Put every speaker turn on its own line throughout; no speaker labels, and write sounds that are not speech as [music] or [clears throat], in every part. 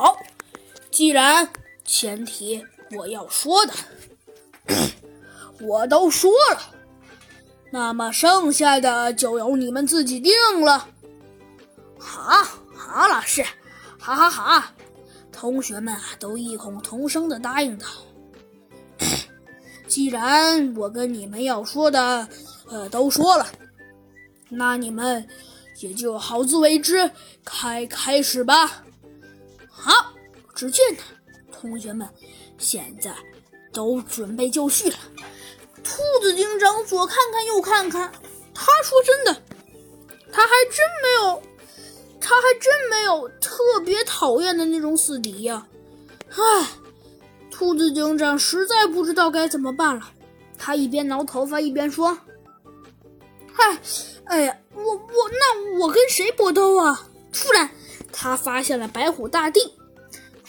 好，既然前提我要说的 [clears throat] 我都说了，那么剩下的就由你们自己定了。
好，好，老师，好，好，好！同学们啊，都异口同声的答应道：“
既然我跟你们要说的，呃，都说了，那你们也就好自为之，开开始吧。”
只见他，同学们现在都准备就绪了。兔子警长左看看右看看，他说：“真的，他还真没有。”他还真没有特别讨厌的那种死敌呀！唉，兔子警长实在不知道该怎么办了。他一边挠头发一边说：“嗨，哎呀，我我那我跟谁搏斗啊？”突然，他发现了白虎大帝。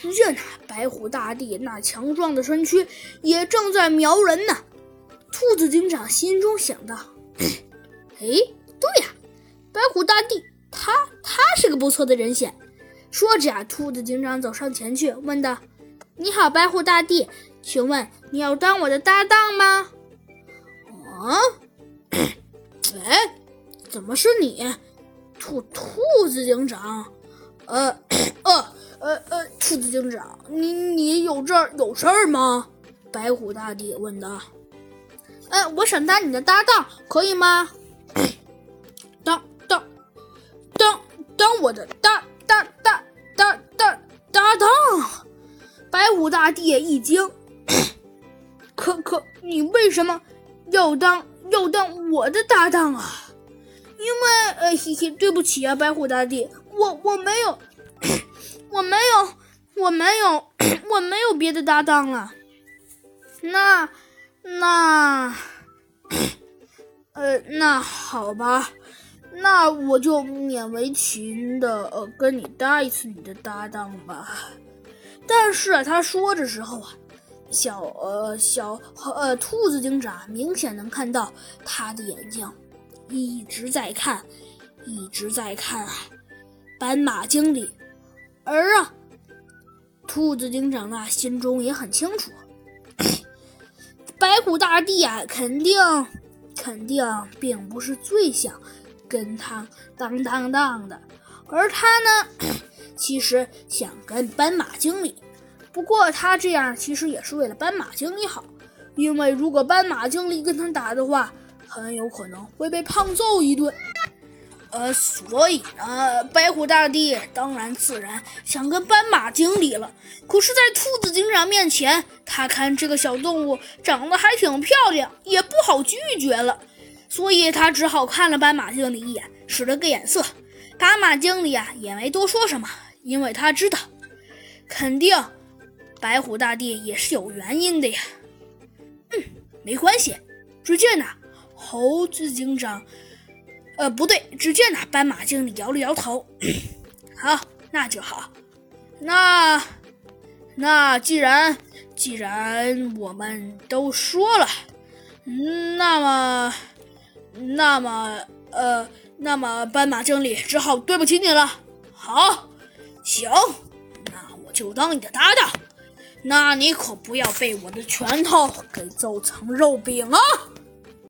只见白虎大帝那强壮的身躯也正在瞄人呢。兔子警长心中想到：“哎，对呀，白虎大帝。”他他是个不错的人选。说着呀，兔子警长走上前去，问道：“你好，白虎大帝，请问你要当我的搭档吗？”“
啊？哎，怎么是你，兔兔子警长？呃呃呃呃，兔子警长，你你有这儿有事儿吗？”白虎大帝问道。
“呃，我想当你的搭档，可以吗？” [coughs]
当我的搭搭搭搭搭搭档，白虎大帝一惊。[coughs] 可可，你为什么要当要当我的搭档啊？
因为呃，嘿嘿，对不起啊，白虎大帝，我我没有，我没有，我没有，[coughs] 我没有别的搭档了。
那那，[coughs] 呃，那好吧。那我就勉为其难的呃跟你搭一次你的搭档吧。但是，他说的时候啊，小呃小呃兔子警长明显能看到他的眼睛一直在看，一直在看啊斑马经理。而啊，兔子警长呢心中也很清楚，[coughs] 白虎大帝啊，肯定肯定并不是最想。跟他当当当的，而他呢，[coughs] 其实想跟斑马经理。不过他这样其实也是为了斑马经理好，因为如果斑马经理跟他打的话，很有可能会被胖揍一顿。呃，所以呢，白虎大帝当然自然想跟斑马经理了。可是，在兔子警长面前，他看这个小动物长得还挺漂亮，也不好拒绝了。所以他只好看了斑马经理一眼，使了个眼色。斑马经理啊，也没多说什么，因为他知道，肯定白虎大帝也是有原因的呀。嗯，没关系。只见呢，猴子警长，呃，不对，只见呢，斑马经理摇了摇头。[coughs] 好，那就好。那那既然既然我们都说了，那么。那么，呃，那么斑马经理只好对不起你了。好，行，那我就当你的搭档。那你可不要被我的拳头给揍成肉饼啊！